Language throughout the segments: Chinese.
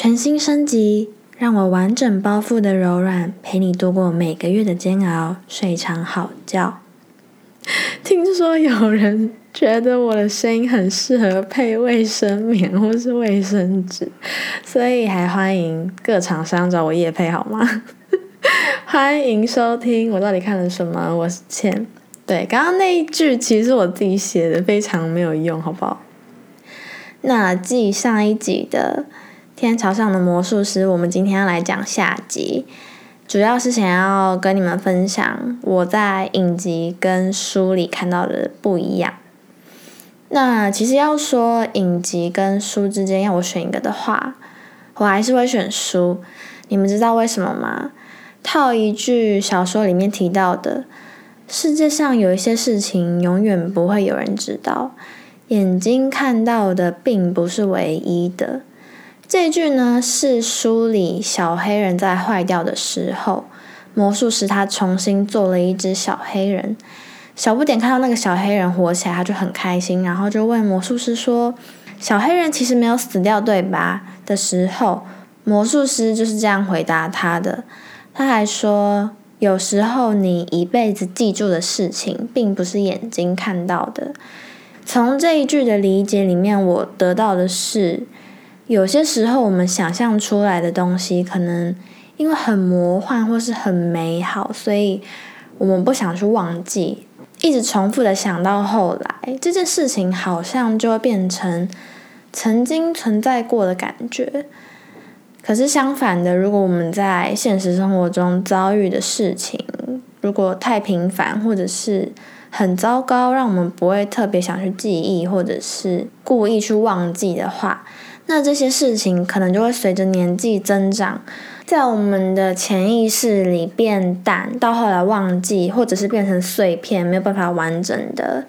全新升级，让我完整包覆的柔软，陪你度过每个月的煎熬，睡一场好觉。听说有人觉得我的声音很适合配卫生棉或是卫生纸，所以还欢迎各厂商找我夜配好吗？欢迎收听，我到底看了什么？我是倩。对，刚刚那一句其实我自己写的，非常没有用，好不好？那继上一集的《天朝上的魔术师》，我们今天要来讲下集，主要是想要跟你们分享我在影集跟书里看到的不一样。那其实要说影集跟书之间要我选一个的话，我还是会选书。你们知道为什么吗？套一句小说里面提到的：“世界上有一些事情永远不会有人知道。”眼睛看到的并不是唯一的。这句呢是书里小黑人在坏掉的时候，魔术师他重新做了一只小黑人。小不点看到那个小黑人活起来，他就很开心，然后就问魔术师说：“小黑人其实没有死掉，对吧？”的时候，魔术师就是这样回答他的。他还说：“有时候你一辈子记住的事情，并不是眼睛看到的。”从这一句的理解里面，我得到的是，有些时候我们想象出来的东西，可能因为很魔幻或是很美好，所以我们不想去忘记，一直重复的想到后来，这件事情好像就会变成曾经存在过的感觉。可是相反的，如果我们在现实生活中遭遇的事情，如果太频繁，或者是很糟糕，让我们不会特别想去记忆，或者是故意去忘记的话，那这些事情可能就会随着年纪增长，在我们的潜意识里变淡，到后来忘记，或者是变成碎片，没有办法完整的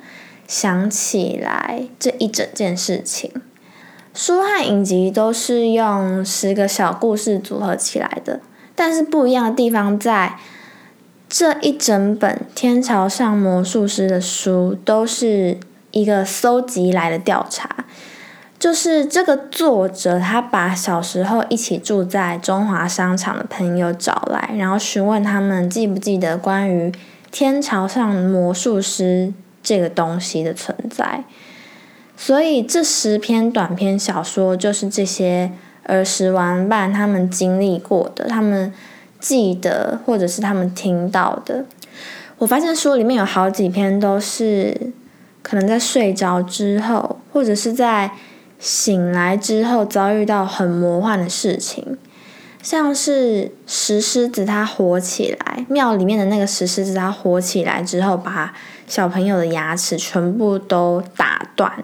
想起来这一整件事情。书和影集都是用十个小故事组合起来的，但是不一样的地方在。这一整本《天朝上魔术师》的书都是一个搜集来的调查，就是这个作者他把小时候一起住在中华商场的朋友找来，然后询问他们记不记得关于天朝上魔术师这个东西的存在。所以这十篇短篇小说就是这些儿时玩伴他们经历过的，他们。记得或者是他们听到的，我发现书里面有好几篇都是可能在睡着之后，或者是在醒来之后遭遇到很魔幻的事情，像是石狮子它活起来，庙里面的那个石狮子它活起来之后，把小朋友的牙齿全部都打断，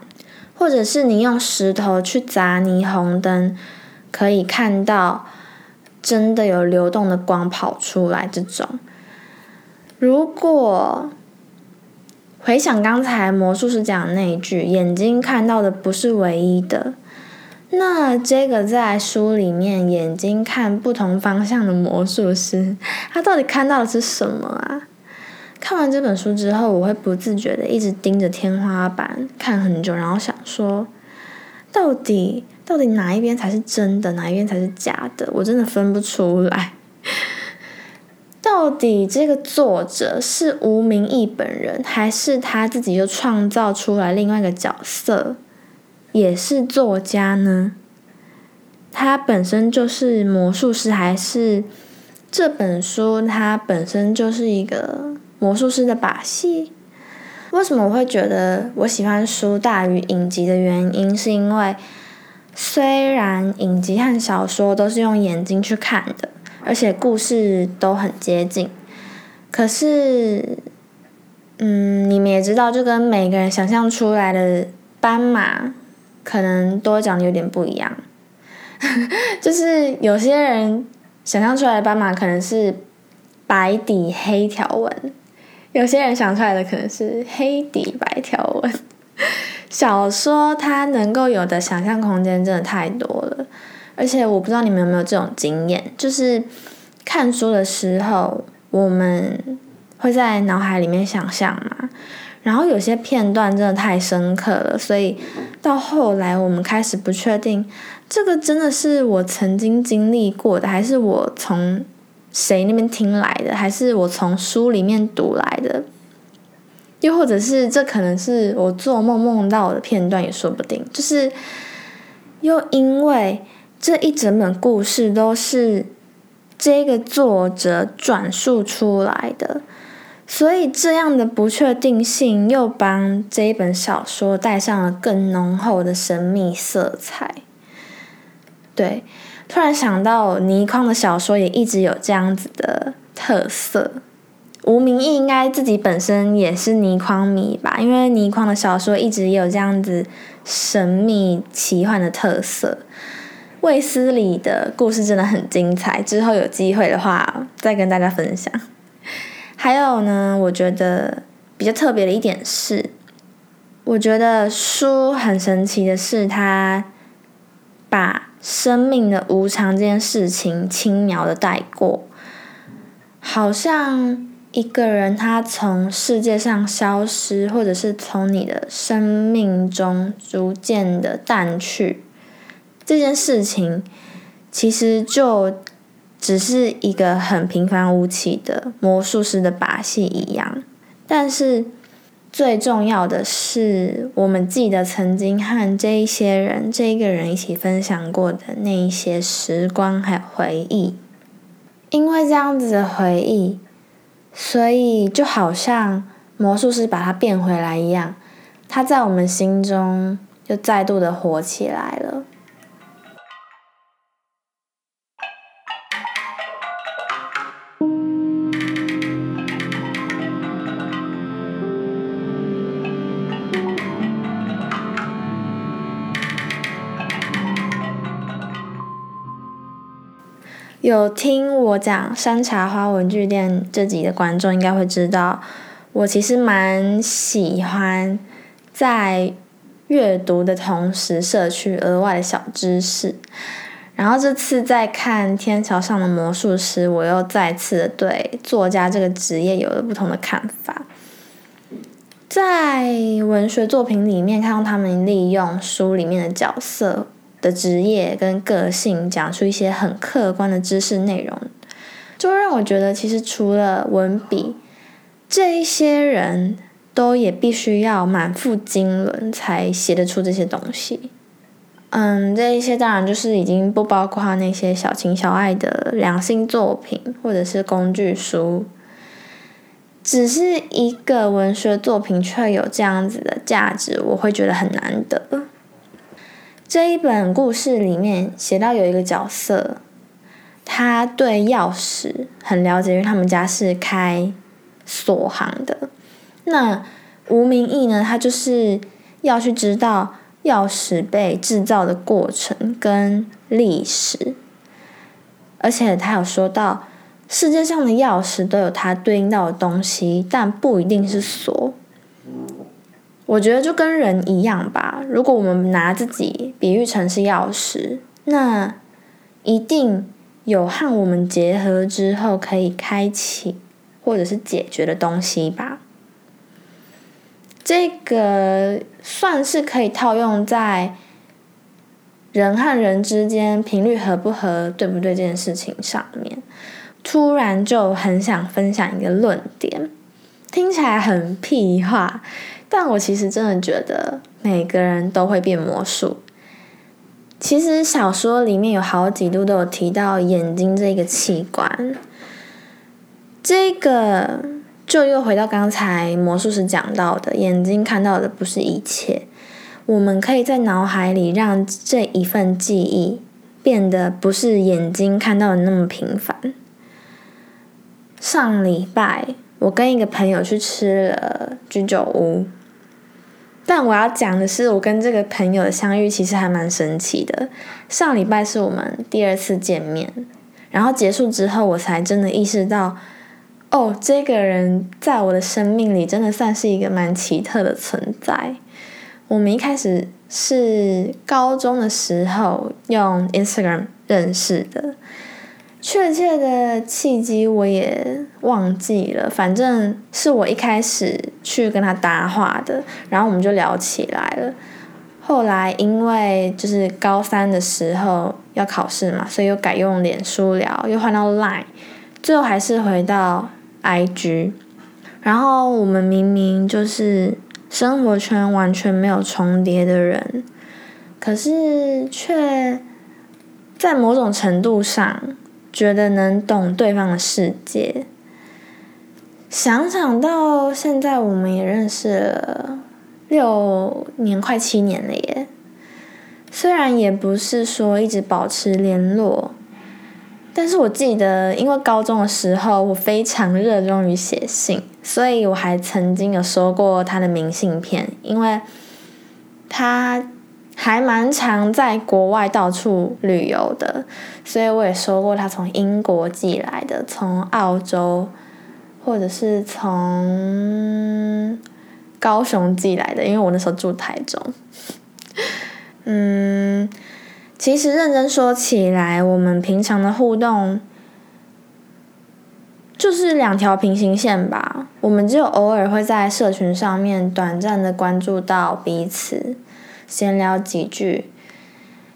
或者是你用石头去砸霓虹灯，可以看到。真的有流动的光跑出来，这种。如果回想刚才魔术师讲的那一句，眼睛看到的不是唯一的，那这个在书里面眼睛看不同方向的魔术师，他到底看到的是什么啊？看完这本书之后，我会不自觉的一直盯着天花板看很久，然后想说，到底。到底哪一边才是真的，哪一边才是假的？我真的分不出来。到底这个作者是吴明义本人，还是他自己又创造出来另外一个角色，也是作家呢？他本身就是魔术师，还是这本书它本身就是一个魔术师的把戏？为什么我会觉得我喜欢书大于影集的原因，是因为。虽然影集和小说都是用眼睛去看的，而且故事都很接近，可是，嗯，你们也知道，就跟每个人想象出来的斑马可能多长得有点不一样。就是有些人想象出来的斑马可能是白底黑条纹，有些人想出来的可能是黑底白条纹。小说它能够有的想象空间真的太多，而且我不知道你们有没有这种经验，就是看书的时候，我们会在脑海里面想象嘛，然后有些片段真的太深刻了，所以到后来我们开始不确定，这个真的是我曾经经历过的，还是我从谁那边听来的，还是我从书里面读来的，又或者是这可能是我做梦梦到的片段也说不定。就是又因为这一整本故事都是这个作者转述出来的。所以，这样的不确定性又帮这一本小说带上了更浓厚的神秘色彩。对，突然想到倪匡的小说也一直有这样子的特色。吴明义应该自己本身也是倪匡迷吧，因为倪匡的小说一直也有这样子神秘奇幻的特色。卫斯理的故事真的很精彩，之后有机会的话再跟大家分享。还有呢，我觉得比较特别的一点是，我觉得书很神奇的是，它把生命的无常这件事情轻描的带过，好像一个人他从世界上消失，或者是从你的生命中逐渐的淡去，这件事情其实就。只是一个很平凡无奇的魔术师的把戏一样，但是最重要的是，我们记得曾经和这一些人、这一个人一起分享过的那一些时光还有回忆。因为这样子的回忆，所以就好像魔术师把它变回来一样，它在我们心中又再度的活起来了。有听我讲山茶花文具店这集的观众应该会知道，我其实蛮喜欢在阅读的同时摄取额外的小知识。然后这次在看《天桥上的魔术师》，我又再次对作家这个职业有了不同的看法。在文学作品里面，看到他们利用书里面的角色。的职业跟个性，讲出一些很客观的知识内容，就让我觉得，其实除了文笔，这一些人都也必须要满腹经纶才写得出这些东西。嗯，这一些当然就是已经不包括那些小情小爱的良心作品或者是工具书，只是一个文学作品却有这样子的价值，我会觉得很难得。这一本故事里面写到有一个角色，他对钥匙很了解，因为他们家是开锁行的。那吴明义呢，他就是要去知道钥匙被制造的过程跟历史，而且他有说到世界上的钥匙都有它对应到的东西，但不一定是锁。我觉得就跟人一样吧。如果我们拿自己比喻成是钥匙，那一定有和我们结合之后可以开启或者是解决的东西吧。这个算是可以套用在人和人之间频率合不合、对不对这件事情上面。突然就很想分享一个论点，听起来很屁话。但我其实真的觉得每个人都会变魔术。其实小说里面有好几度都有提到眼睛这个器官，这个就又回到刚才魔术师讲到的，眼睛看到的不是一切。我们可以在脑海里让这一份记忆变得不是眼睛看到的那么平凡。上礼拜我跟一个朋友去吃了居酒屋。但我要讲的是，我跟这个朋友的相遇其实还蛮神奇的。上礼拜是我们第二次见面，然后结束之后，我才真的意识到，哦，这个人在我的生命里真的算是一个蛮奇特的存在。我们一开始是高中的时候用 Instagram 认识的，确切的契机我也忘记了，反正是我一开始去跟他搭话的，然后我们就聊起来了。后来因为就是高三的时候要考试嘛，所以又改用脸书聊，又换到 Line，最后还是回到 IG。然后我们明明就是生活圈完全没有重叠的人，可是却在某种程度上。觉得能懂对方的世界，想想到现在，我们也认识了六年，快七年了耶。虽然也不是说一直保持联络，但是我记得，因为高中的时候我非常热衷于写信，所以我还曾经有收过他的明信片，因为他。还蛮常在国外到处旅游的，所以我也说过他从英国寄来的，从澳洲，或者是从高雄寄来的，因为我那时候住台中。嗯，其实认真说起来，我们平常的互动就是两条平行线吧。我们只有偶尔会在社群上面短暂的关注到彼此。闲聊几句，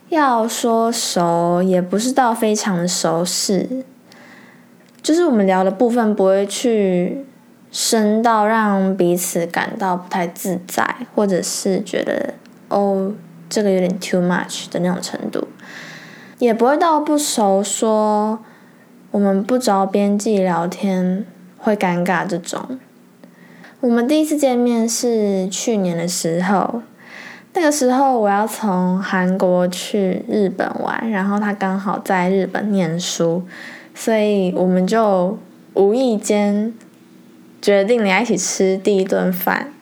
要说熟也不是到非常熟识，就是我们聊的部分不会去深到让彼此感到不太自在，或者是觉得哦这个有点 too much 的那种程度，也不会到不熟说我们不着边际聊天会尴尬这种。我们第一次见面是去年的时候。那个时候我要从韩国去日本玩，然后他刚好在日本念书，所以我们就无意间决定要一起吃第一顿饭。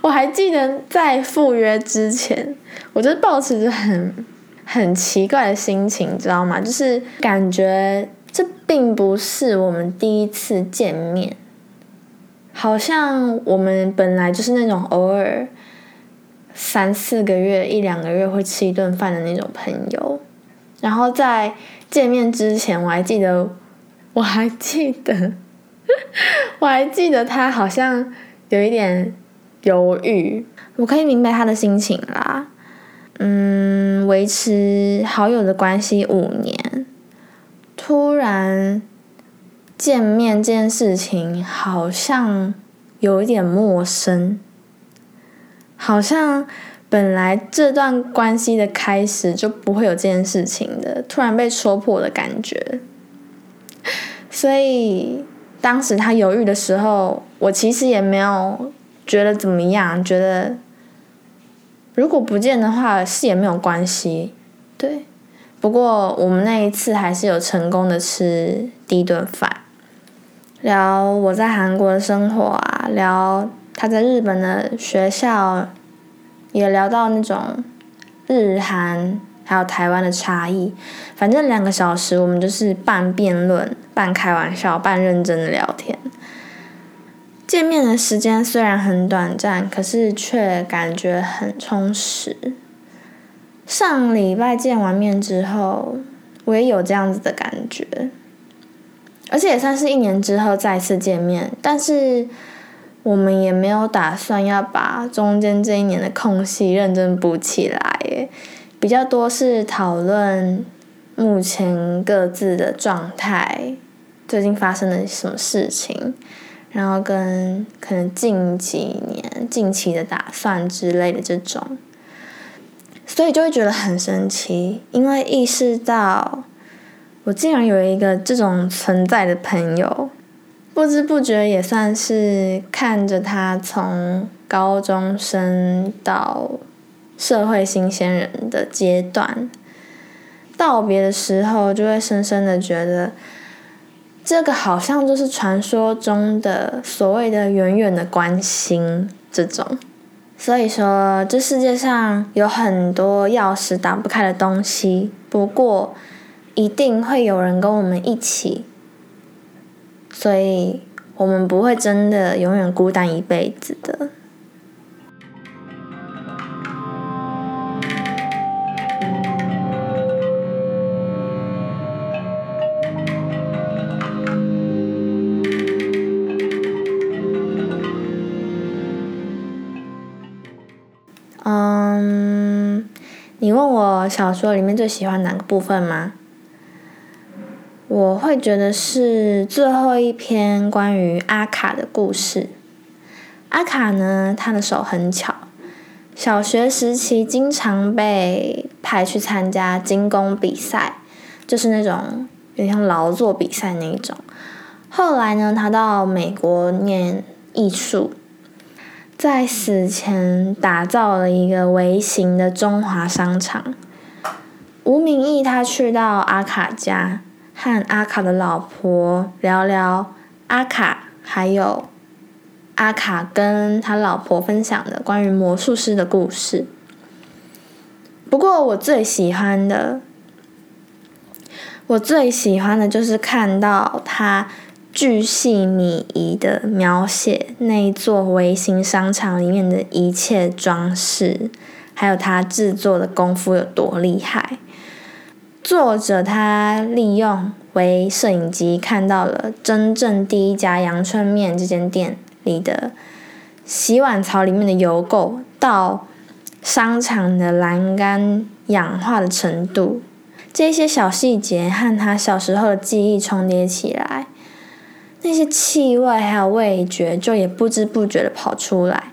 我还记得在赴约之前，我就抱持着很很奇怪的心情，你知道吗？就是感觉这并不是我们第一次见面，好像我们本来就是那种偶尔。三四个月、一两个月会吃一顿饭的那种朋友，然后在见面之前，我还记得，我还记得，我还记得他好像有一点犹豫。我可以明白他的心情啦。嗯，维持好友的关系五年，突然见面这件事情好像有一点陌生。好像本来这段关系的开始就不会有这件事情的，突然被戳破的感觉。所以当时他犹豫的时候，我其实也没有觉得怎么样，觉得如果不见的话是也没有关系。对，不过我们那一次还是有成功的吃第一顿饭，聊我在韩国的生活啊，聊。他在日本的学校也聊到那种日韩还有台湾的差异，反正两个小时我们就是半辩论、半开玩笑、半认真的聊天。见面的时间虽然很短暂，可是却感觉很充实。上礼拜见完面之后，我也有这样子的感觉，而且也算是一年之后再次见面，但是。我们也没有打算要把中间这一年的空隙认真补起来，比较多是讨论目前各自的状态，最近发生了什么事情，然后跟可能近几年近期的打算之类的这种，所以就会觉得很神奇，因为意识到我竟然有一个这种存在的朋友。不知不觉也算是看着他从高中生到社会新鲜人的阶段道别的时候，就会深深的觉得，这个好像就是传说中的所谓的远远的关心这种。所以说，这世界上有很多钥匙打不开的东西，不过一定会有人跟我们一起。所以我们不会真的永远孤单一辈子的。嗯你问我小说里面最喜欢哪个部分吗？我会觉得是最后一篇关于阿卡的故事。阿卡呢，他的手很巧，小学时期经常被派去参加精工比赛，就是那种有点像劳作比赛那一种。后来呢，他到美国念艺术，在死前打造了一个微型的中华商场。吴明义他去到阿卡家。和阿卡的老婆聊聊阿卡，还有阿卡跟他老婆分享的关于魔术师的故事。不过我最喜欢的，我最喜欢的就是看到他巨细靡遗的描写那一座微型商场里面的一切装饰，还有他制作的功夫有多厉害。作者他利用微摄影机看到了真正第一家阳春面这间店里的洗碗槽里面的油垢，到商场的栏杆氧化的程度，这些小细节和他小时候的记忆重叠起来，那些气味还有味觉就也不知不觉的跑出来，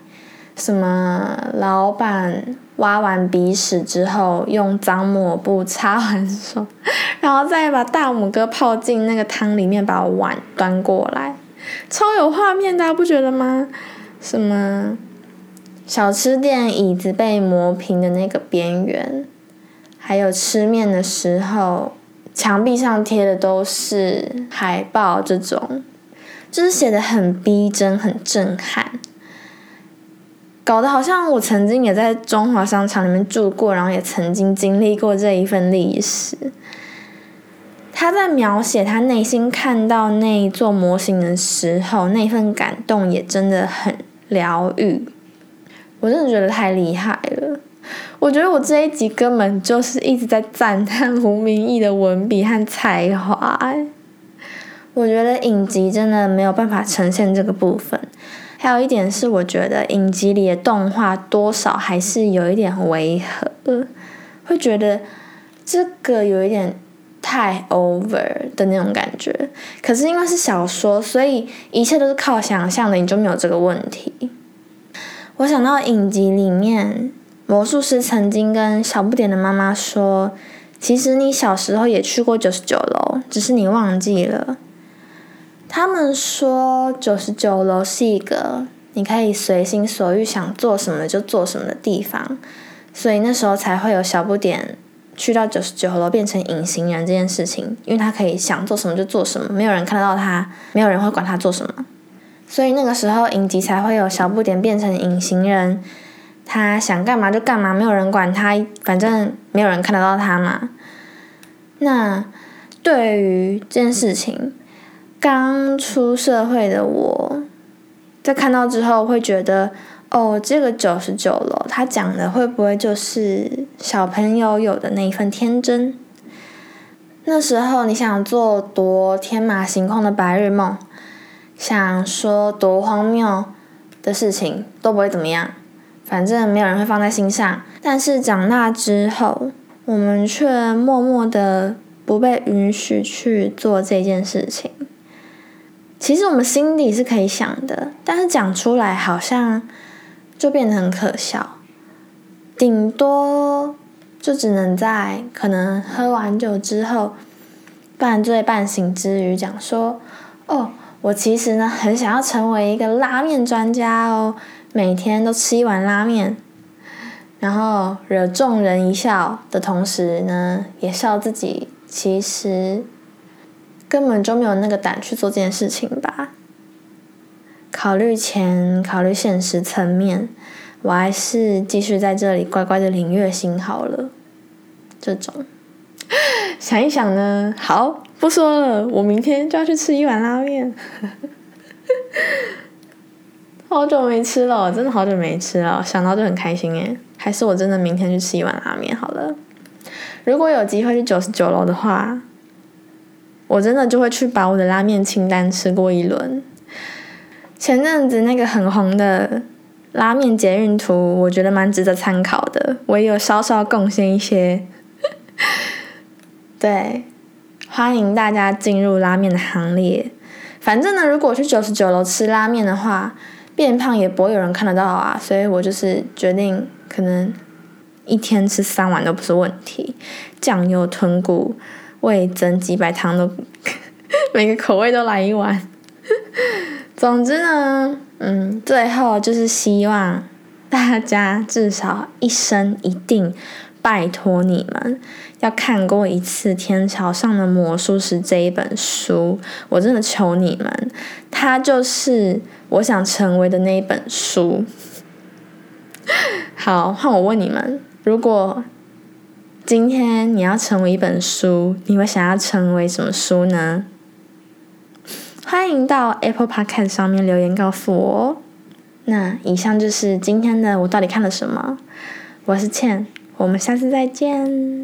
什么老板。挖完鼻屎之后，用脏抹布擦完手，然后再把大拇哥泡进那个汤里面，把碗端过来，超有画面，大家不觉得吗？什么小吃店椅子被磨平的那个边缘，还有吃面的时候，墙壁上贴的都是海报，这种就是写的很逼真，很震撼。搞得好像我曾经也在中华商场里面住过，然后也曾经经历过这一份历史。他在描写他内心看到那一座模型的时候，那份感动也真的很疗愈。我真的觉得太厉害了。我觉得我这一集根本就是一直在赞叹吴明义的文笔和才华。我觉得影集真的没有办法呈现这个部分。还有一点是，我觉得影集里的动画多少还是有一点违和，会觉得这个有一点太 over 的那种感觉。可是因为是小说，所以一切都是靠想象的，你就没有这个问题。我想到影集里面，魔术师曾经跟小不点的妈妈说：“其实你小时候也去过九十九楼，只是你忘记了。”他们说九十九楼是一个你可以随心所欲想做什么就做什么的地方，所以那时候才会有小不点去到九十九楼变成隐形人这件事情，因为他可以想做什么就做什么，没有人看得到他，没有人会管他做什么，所以那个时候影集才会有小不点变成隐形人，他想干嘛就干嘛，没有人管他，反正没有人看得到他嘛。那对于这件事情。刚出社会的我，在看到之后会觉得，哦，这个九十九楼，他讲的会不会就是小朋友有的那一份天真？那时候你想做多天马行空的白日梦，想说多荒谬的事情都不会怎么样，反正没有人会放在心上。但是长大之后，我们却默默的不被允许去做这件事情。其实我们心里是可以想的，但是讲出来好像就变得很可笑，顶多就只能在可能喝完酒之后半醉半醒之余讲说：“哦，我其实呢很想要成为一个拉面专家哦，每天都吃一碗拉面，然后惹众人一笑的同时呢，也笑自己其实。”根本就没有那个胆去做这件事情吧。考虑钱，考虑现实层面，我还是继续在这里乖乖的领月薪好了。这种 想一想呢，好，不说了，我明天就要去吃一碗拉面。好久没吃了，真的好久没吃了，想到就很开心耶。还是我真的明天去吃一碗拉面好了。如果有机会去九十九楼的话。我真的就会去把我的拉面清单吃过一轮。前阵子那个很红的拉面捷运图，我觉得蛮值得参考的。我也有稍稍贡献一些 对，欢迎大家进入拉面的行列。反正呢，如果去九十九楼吃拉面的话，变胖也不会有人看得到啊。所以我就是决定，可能一天吃三碗都不是问题。酱油豚骨、味增、鸡白汤都 每个口味都来一碗。总之呢，嗯，最后就是希望大家至少一生一定拜托你们要看过一次《天桥上的魔术师》这一本书，我真的求你们，它就是我想成为的那一本书。好，换我问你们，如果今天你要成为一本书，你会想要成为什么书呢？欢迎到 Apple Podcast 上面留言告诉我哦。那以上就是今天的我到底看了什么。我是倩，我们下次再见。